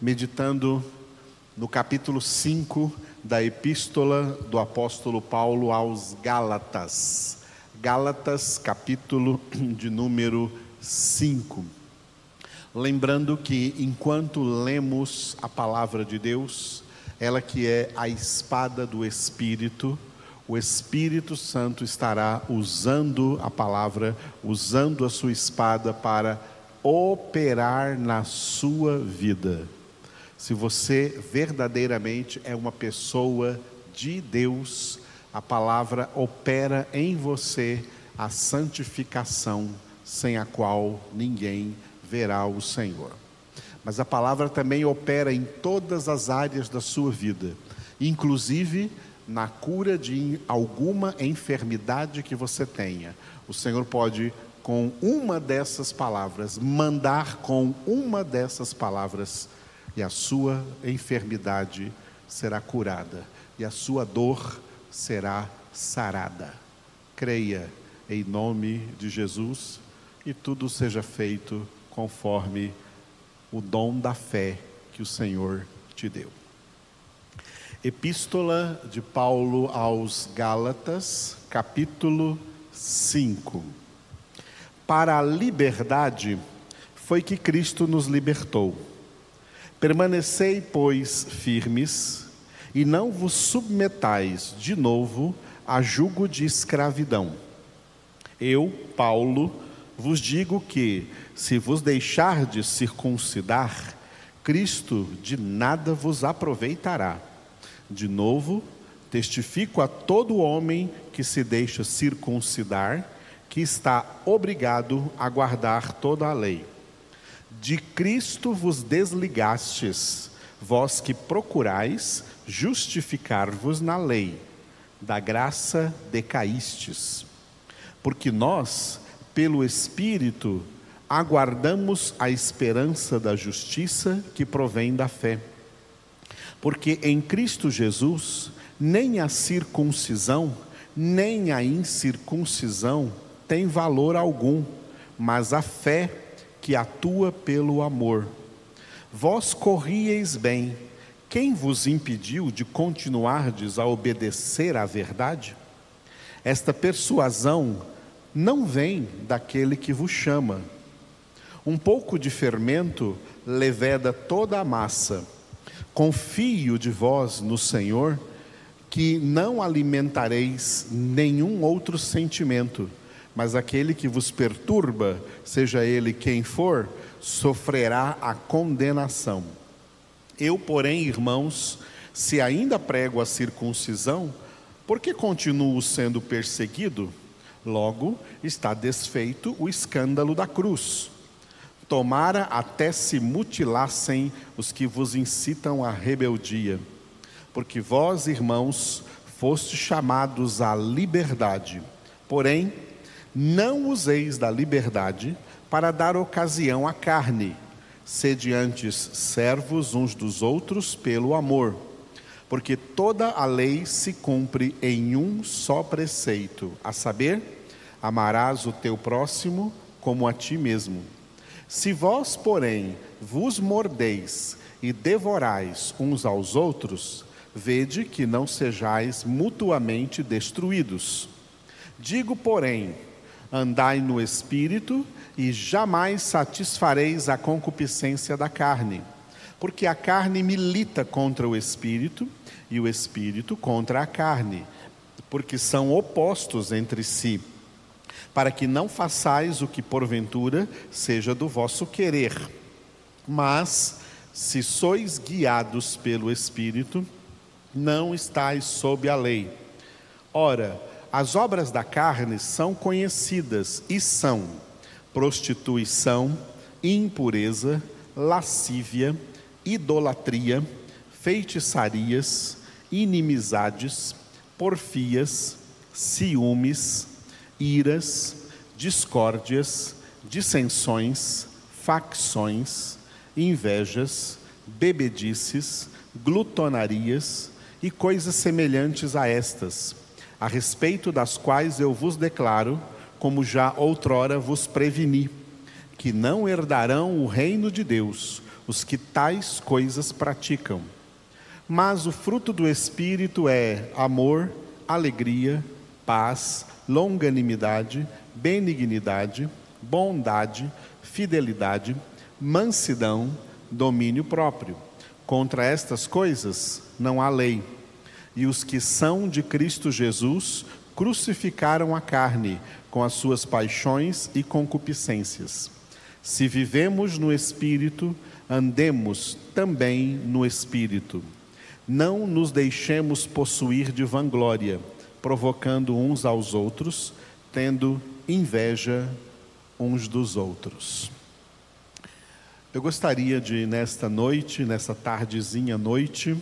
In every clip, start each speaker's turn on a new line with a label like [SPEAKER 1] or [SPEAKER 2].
[SPEAKER 1] meditando no capítulo 5 da epístola do apóstolo Paulo aos Gálatas. Gálatas, capítulo de número 5. Lembrando que enquanto lemos a palavra de Deus, ela que é a espada do Espírito, o Espírito Santo estará usando a palavra, usando a sua espada para operar na sua vida. Se você verdadeiramente é uma pessoa de Deus, a palavra opera em você a santificação, sem a qual ninguém verá o Senhor. Mas a palavra também opera em todas as áreas da sua vida, inclusive na cura de alguma enfermidade que você tenha. O Senhor pode, com uma dessas palavras, mandar com uma dessas palavras e a sua enfermidade será curada e a sua dor será sarada. Creia em nome de Jesus e tudo seja feito conforme o dom da fé que o Senhor te deu. Epístola de Paulo aos Gálatas, capítulo 5. Para a liberdade foi que Cristo nos libertou Permanecei, pois, firmes, e não vos submetais de novo a jugo de escravidão. Eu, Paulo, vos digo que, se vos deixardes circuncidar, Cristo de nada vos aproveitará. De novo, testifico a todo homem que se deixa circuncidar, que está obrigado a guardar toda a lei. De Cristo vos desligastes, vós que procurais justificar-vos na lei, da graça decaístes. Porque nós, pelo Espírito, aguardamos a esperança da justiça que provém da fé. Porque em Cristo Jesus, nem a circuncisão, nem a incircuncisão tem valor algum, mas a fé que atua pelo amor. Vós corrieis bem, quem vos impediu de continuardes a obedecer à verdade? Esta persuasão não vem daquele que vos chama. Um pouco de fermento leveda toda a massa. Confio de vós no Senhor, que não alimentareis nenhum outro sentimento mas aquele que vos perturba, seja ele quem for, sofrerá a condenação. Eu, porém, irmãos, se ainda prego a circuncisão, por que continuo sendo perseguido? Logo está desfeito o escândalo da cruz. Tomara até se mutilassem os que vos incitam à rebeldia. Porque vós, irmãos, fostes chamados à liberdade. Porém, não useis da liberdade para dar ocasião à carne, sede antes servos uns dos outros pelo amor, porque toda a lei se cumpre em um só preceito, a saber, amarás o teu próximo como a ti mesmo. Se vós, porém, vos mordeis e devorais uns aos outros, vede que não sejais mutuamente destruídos. Digo, porém, Andai no espírito e jamais satisfareis a concupiscência da carne, porque a carne milita contra o espírito e o espírito contra a carne, porque são opostos entre si, para que não façais o que porventura seja do vosso querer. Mas, se sois guiados pelo espírito, não estáis sob a lei. Ora, as obras da carne são conhecidas e são prostituição, impureza, lascívia, idolatria, feitiçarias, inimizades, porfias, ciúmes, iras, discórdias, dissensões, facções, invejas, bebedices, glutonarias e coisas semelhantes a estas a respeito das quais eu vos declaro, como já outrora vos preveni, que não herdarão o reino de Deus os que tais coisas praticam. Mas o fruto do Espírito é amor, alegria, paz, longanimidade, benignidade, bondade, fidelidade, mansidão, domínio próprio. Contra estas coisas não há lei. E os que são de Cristo Jesus crucificaram a carne com as suas paixões e concupiscências. Se vivemos no Espírito, andemos também no Espírito. Não nos deixemos possuir de vanglória, provocando uns aos outros, tendo inveja uns dos outros. Eu gostaria de, nesta noite, nessa tardezinha noite,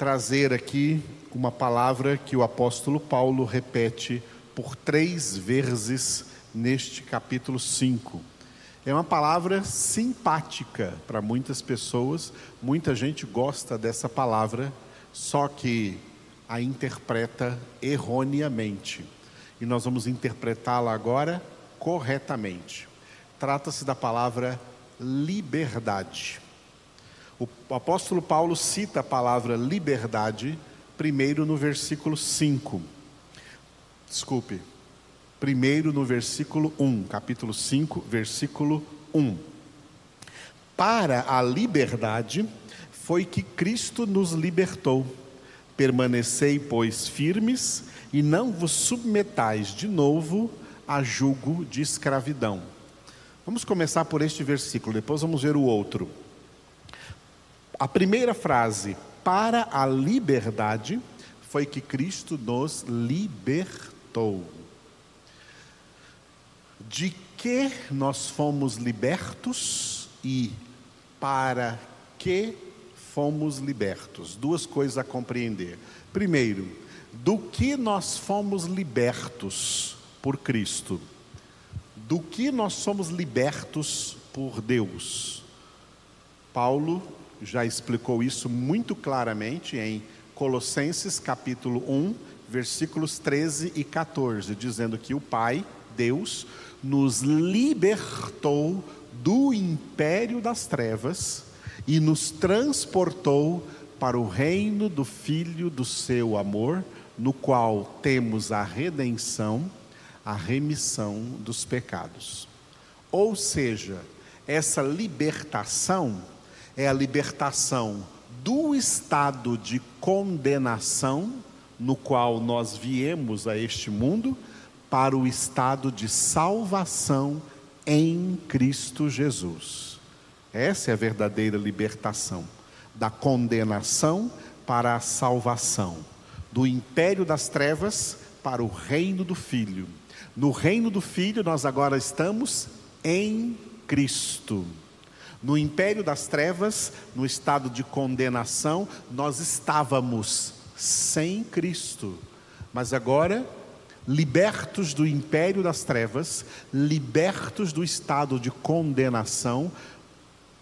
[SPEAKER 1] trazer aqui uma palavra que o apóstolo Paulo repete por três vezes neste capítulo 5. É uma palavra simpática para muitas pessoas, muita gente gosta dessa palavra, só que a interpreta erroneamente. E nós vamos interpretá-la agora corretamente. Trata-se da palavra liberdade. O apóstolo Paulo cita a palavra liberdade primeiro no versículo 5. Desculpe, primeiro no versículo 1, capítulo 5, versículo 1. Para a liberdade foi que Cristo nos libertou. Permanecei, pois, firmes e não vos submetais de novo a jugo de escravidão. Vamos começar por este versículo, depois vamos ver o outro. A primeira frase, para a liberdade, foi que Cristo nos libertou. De que nós fomos libertos e para que fomos libertos? Duas coisas a compreender. Primeiro, do que nós fomos libertos por Cristo? Do que nós somos libertos por Deus? Paulo já explicou isso muito claramente em Colossenses capítulo 1, versículos 13 e 14, dizendo que o Pai, Deus, nos libertou do império das trevas e nos transportou para o reino do Filho do seu amor, no qual temos a redenção, a remissão dos pecados. Ou seja, essa libertação é a libertação do estado de condenação no qual nós viemos a este mundo para o estado de salvação em Cristo Jesus. Essa é a verdadeira libertação da condenação para a salvação, do império das trevas para o reino do Filho. No reino do Filho, nós agora estamos em Cristo. No império das trevas, no estado de condenação, nós estávamos sem Cristo. Mas agora libertos do império das trevas, libertos do estado de condenação,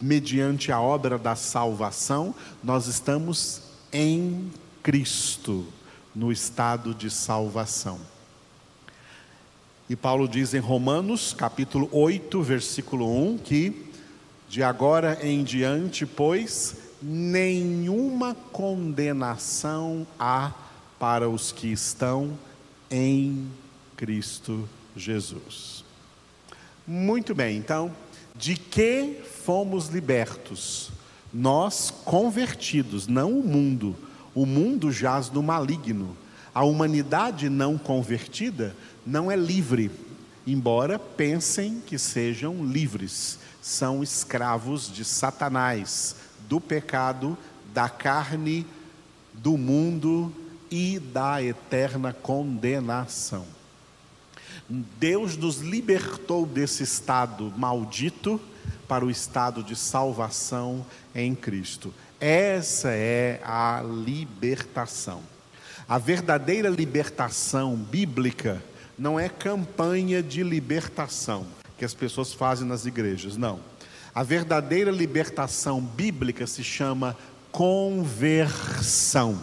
[SPEAKER 1] mediante a obra da salvação, nós estamos em Cristo, no estado de salvação. E Paulo diz em Romanos, capítulo 8, versículo 1, que de agora em diante, pois, nenhuma condenação há para os que estão em Cristo Jesus. Muito bem, então, de que fomos libertos? Nós convertidos, não o mundo. O mundo jaz no maligno. A humanidade não convertida não é livre, embora pensem que sejam livres. São escravos de Satanás, do pecado, da carne, do mundo e da eterna condenação. Deus nos libertou desse estado maldito para o estado de salvação em Cristo. Essa é a libertação. A verdadeira libertação bíblica não é campanha de libertação que as pessoas fazem nas igrejas, não. A verdadeira libertação bíblica se chama conversão.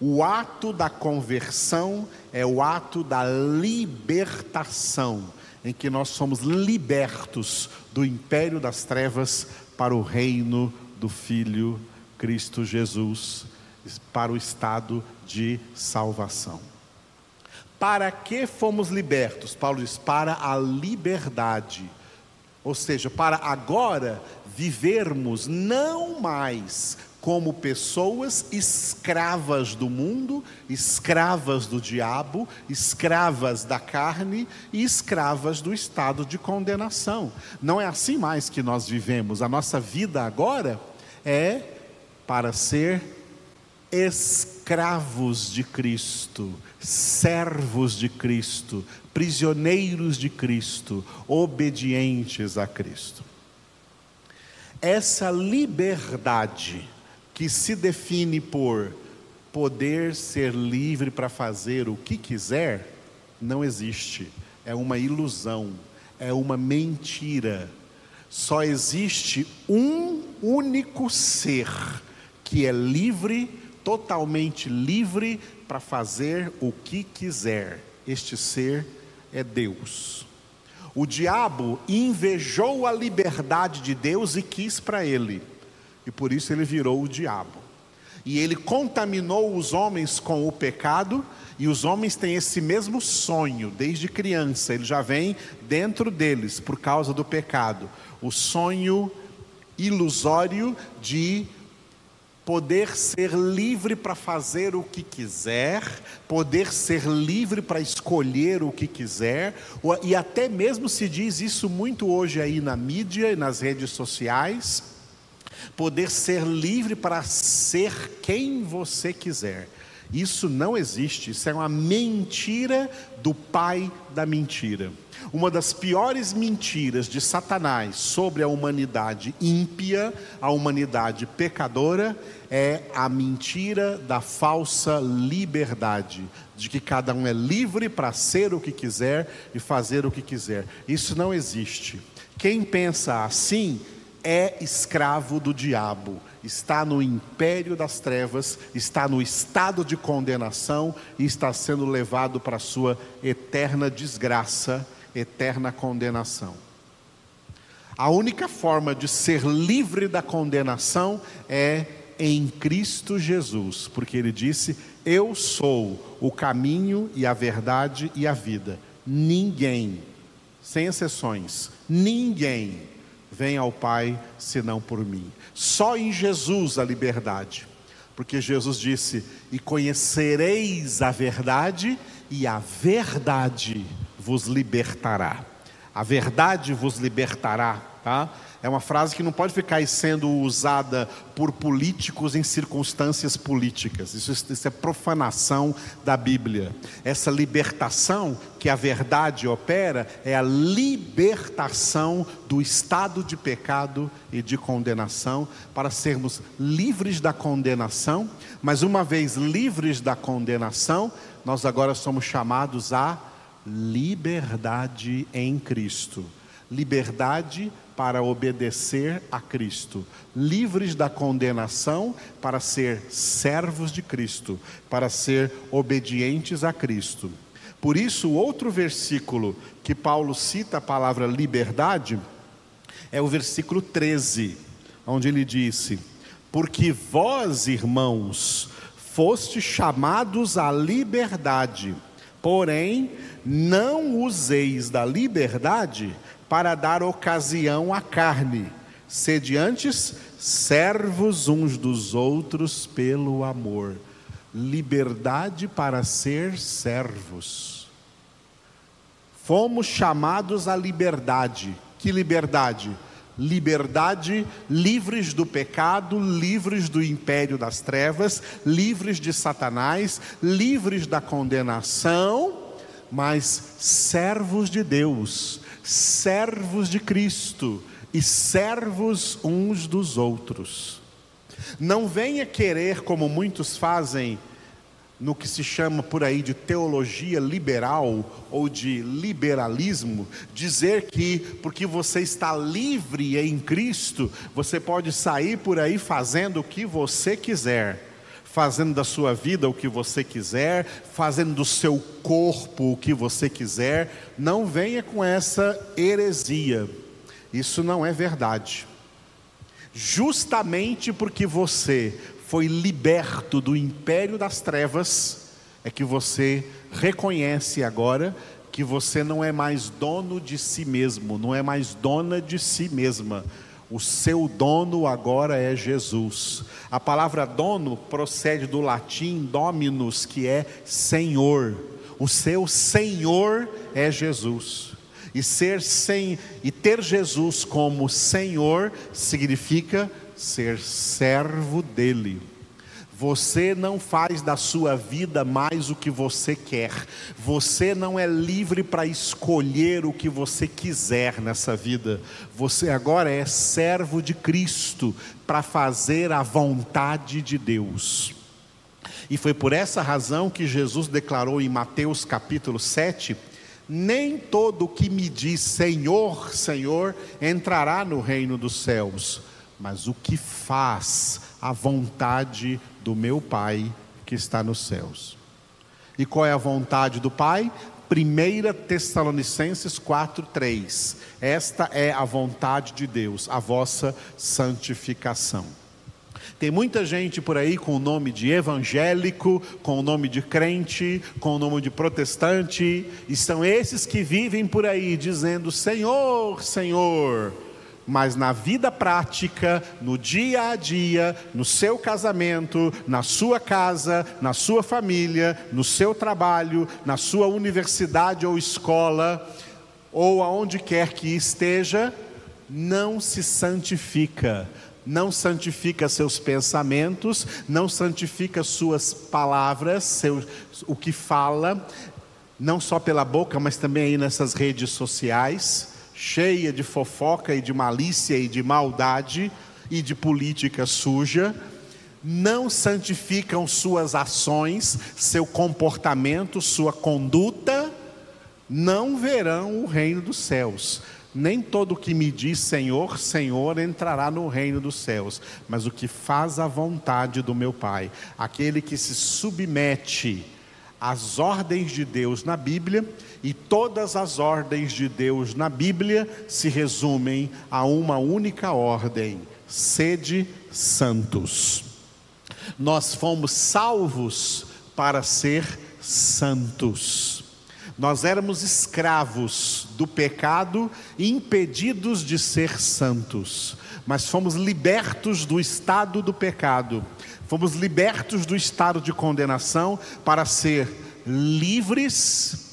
[SPEAKER 1] O ato da conversão é o ato da libertação, em que nós somos libertos do império das trevas para o reino do Filho Cristo Jesus, para o estado de salvação. Para que fomos libertos? Paulo diz: para a liberdade. Ou seja, para agora vivermos não mais como pessoas escravas do mundo, escravas do diabo, escravas da carne e escravas do estado de condenação. Não é assim mais que nós vivemos. A nossa vida agora é para ser escravos de Cristo, servos de Cristo, prisioneiros de Cristo, obedientes a Cristo. Essa liberdade que se define por poder ser livre para fazer o que quiser, não existe. É uma ilusão, é uma mentira. Só existe um único ser que é livre, totalmente livre para fazer o que quiser. Este ser é Deus. O diabo invejou a liberdade de Deus e quis para ele e por isso ele virou o diabo. E ele contaminou os homens com o pecado, e os homens têm esse mesmo sonho desde criança, ele já vem dentro deles por causa do pecado o sonho ilusório de poder ser livre para fazer o que quiser, poder ser livre para escolher o que quiser, e até mesmo se diz isso muito hoje aí na mídia e nas redes sociais poder ser livre para ser quem você quiser. Isso não existe, isso é uma mentira do pai da mentira. Uma das piores mentiras de Satanás sobre a humanidade ímpia, a humanidade pecadora, é a mentira da falsa liberdade, de que cada um é livre para ser o que quiser e fazer o que quiser. Isso não existe. Quem pensa assim é escravo do diabo, está no império das trevas, está no estado de condenação e está sendo levado para a sua eterna desgraça, eterna condenação. A única forma de ser livre da condenação é em Cristo Jesus, porque ele disse: Eu sou o caminho e a verdade e a vida. Ninguém, sem exceções, ninguém vem ao Pai senão por mim. Só em Jesus a liberdade. Porque Jesus disse: "E conhecereis a verdade, e a verdade vos libertará". A verdade vos libertará, tá? É uma frase que não pode ficar sendo usada por políticos em circunstâncias políticas. Isso, isso, é profanação da Bíblia. Essa libertação que a verdade opera é a libertação do estado de pecado e de condenação, para sermos livres da condenação, mas uma vez livres da condenação, nós agora somos chamados a liberdade em Cristo. Liberdade para obedecer a Cristo, livres da condenação para ser servos de Cristo, para ser obedientes a Cristo. Por isso, o outro versículo que Paulo cita a palavra liberdade é o versículo 13, onde ele disse: Porque vós, irmãos, foste chamados à liberdade, porém não useis da liberdade para dar ocasião à carne, sede antes servos uns dos outros pelo amor. Liberdade para ser servos. Fomos chamados à liberdade. Que liberdade? Liberdade, livres do pecado, livres do império das trevas, livres de Satanás, livres da condenação, mas servos de Deus servos de Cristo e servos uns dos outros. Não venha querer, como muitos fazem, no que se chama por aí de teologia liberal ou de liberalismo, dizer que porque você está livre em Cristo, você pode sair por aí fazendo o que você quiser fazendo da sua vida o que você quiser, fazendo do seu corpo o que você quiser. Não venha com essa heresia. Isso não é verdade. Justamente porque você foi liberto do império das trevas, é que você reconhece agora que você não é mais dono de si mesmo, não é mais dona de si mesma. O seu dono agora é Jesus. A palavra dono procede do latim dominus, que é senhor. O seu senhor é Jesus. E ser sem e ter Jesus como Senhor significa ser servo dele. Você não faz da sua vida mais o que você quer. Você não é livre para escolher o que você quiser nessa vida. Você agora é servo de Cristo para fazer a vontade de Deus. E foi por essa razão que Jesus declarou em Mateus capítulo 7: Nem todo que me diz Senhor, Senhor entrará no reino dos céus, mas o que faz a vontade do meu Pai que está nos céus. E qual é a vontade do Pai? 1 Tessalonicenses 4:3. Esta é a vontade de Deus, a vossa santificação. Tem muita gente por aí com o nome de evangélico, com o nome de crente, com o nome de protestante, e são esses que vivem por aí dizendo: Senhor, Senhor mas na vida prática, no dia a dia, no seu casamento, na sua casa, na sua família, no seu trabalho, na sua universidade ou escola, ou aonde quer que esteja, não se santifica, não santifica seus pensamentos, não santifica suas palavras, seu, o que fala, não só pela boca, mas também aí nessas redes sociais cheia de fofoca e de malícia e de maldade e de política suja, não santificam suas ações, seu comportamento, sua conduta, não verão o reino dos céus. Nem todo que me diz Senhor, Senhor entrará no reino dos céus, mas o que faz a vontade do meu Pai, aquele que se submete às ordens de Deus na Bíblia e todas as ordens de Deus na Bíblia se resumem a uma única ordem: sede santos. Nós fomos salvos para ser santos. Nós éramos escravos do pecado, impedidos de ser santos, mas fomos libertos do estado do pecado, fomos libertos do estado de condenação para ser livres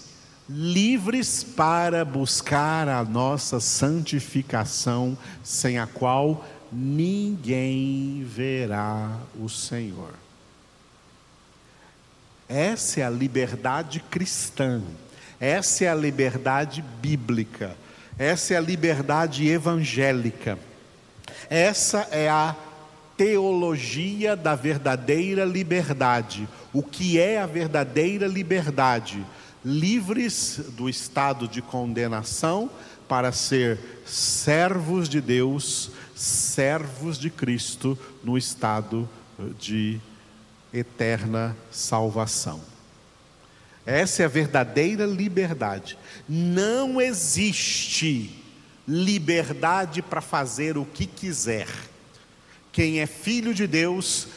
[SPEAKER 1] livres para buscar a nossa santificação, sem a qual ninguém verá o Senhor. Essa é a liberdade cristã, essa é a liberdade bíblica, essa é a liberdade evangélica, essa é a teologia da verdadeira liberdade. O que é a verdadeira liberdade? livres do estado de condenação para ser servos de Deus, servos de Cristo no estado de eterna salvação. Essa é a verdadeira liberdade. Não existe liberdade para fazer o que quiser. Quem é filho de Deus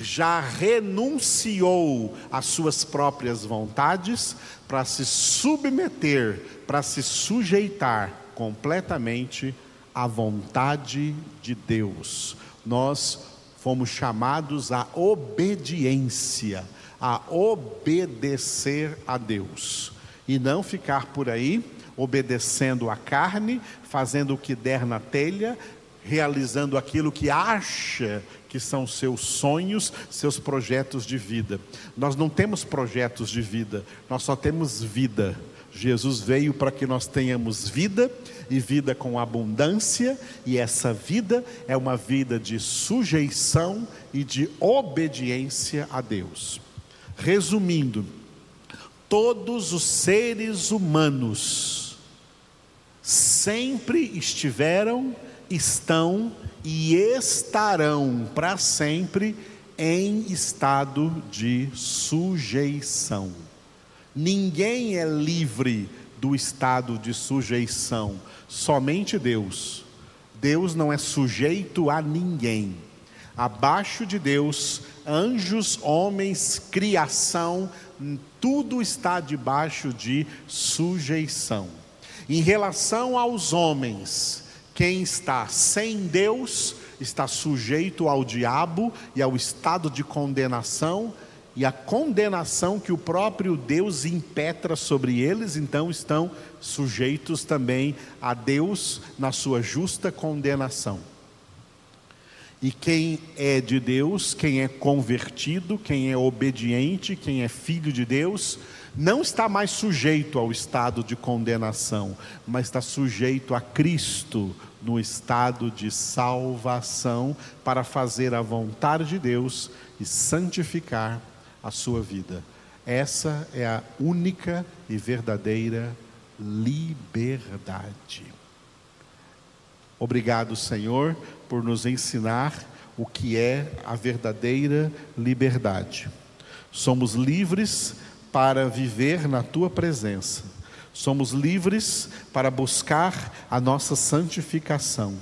[SPEAKER 1] já renunciou às suas próprias vontades para se submeter, para se sujeitar completamente à vontade de Deus. Nós fomos chamados à obediência, a obedecer a Deus e não ficar por aí obedecendo a carne, fazendo o que der na telha, realizando aquilo que acha que são seus sonhos, seus projetos de vida. Nós não temos projetos de vida, nós só temos vida. Jesus veio para que nós tenhamos vida e vida com abundância, e essa vida é uma vida de sujeição e de obediência a Deus. Resumindo, todos os seres humanos sempre estiveram estão e estarão para sempre em estado de sujeição. Ninguém é livre do estado de sujeição, somente Deus. Deus não é sujeito a ninguém. Abaixo de Deus, anjos, homens, criação, tudo está debaixo de sujeição. Em relação aos homens, quem está sem Deus está sujeito ao diabo e ao estado de condenação, e a condenação que o próprio Deus impetra sobre eles, então estão sujeitos também a Deus na sua justa condenação. E quem é de Deus, quem é convertido, quem é obediente, quem é filho de Deus, não está mais sujeito ao estado de condenação, mas está sujeito a Cristo no estado de salvação para fazer a vontade de Deus e santificar a sua vida. Essa é a única e verdadeira liberdade. Obrigado, Senhor, por nos ensinar o que é a verdadeira liberdade. Somos livres para viver na tua presença. Somos livres para buscar a nossa santificação,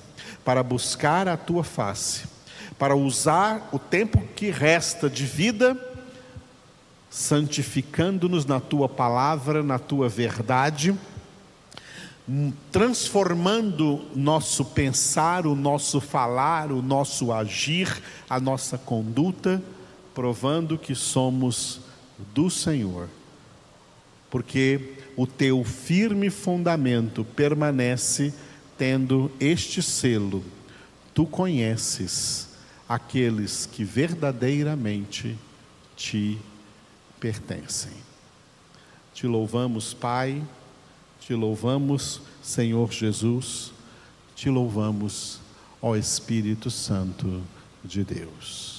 [SPEAKER 1] para buscar a tua face, para usar o tempo que resta de vida santificando-nos na tua palavra, na tua verdade, transformando nosso pensar, o nosso falar, o nosso agir, a nossa conduta, provando que somos do Senhor. Porque o teu firme fundamento permanece tendo este selo: tu conheces aqueles que verdadeiramente te pertencem. Te louvamos, Pai, te louvamos, Senhor Jesus, te louvamos, ó Espírito Santo de Deus.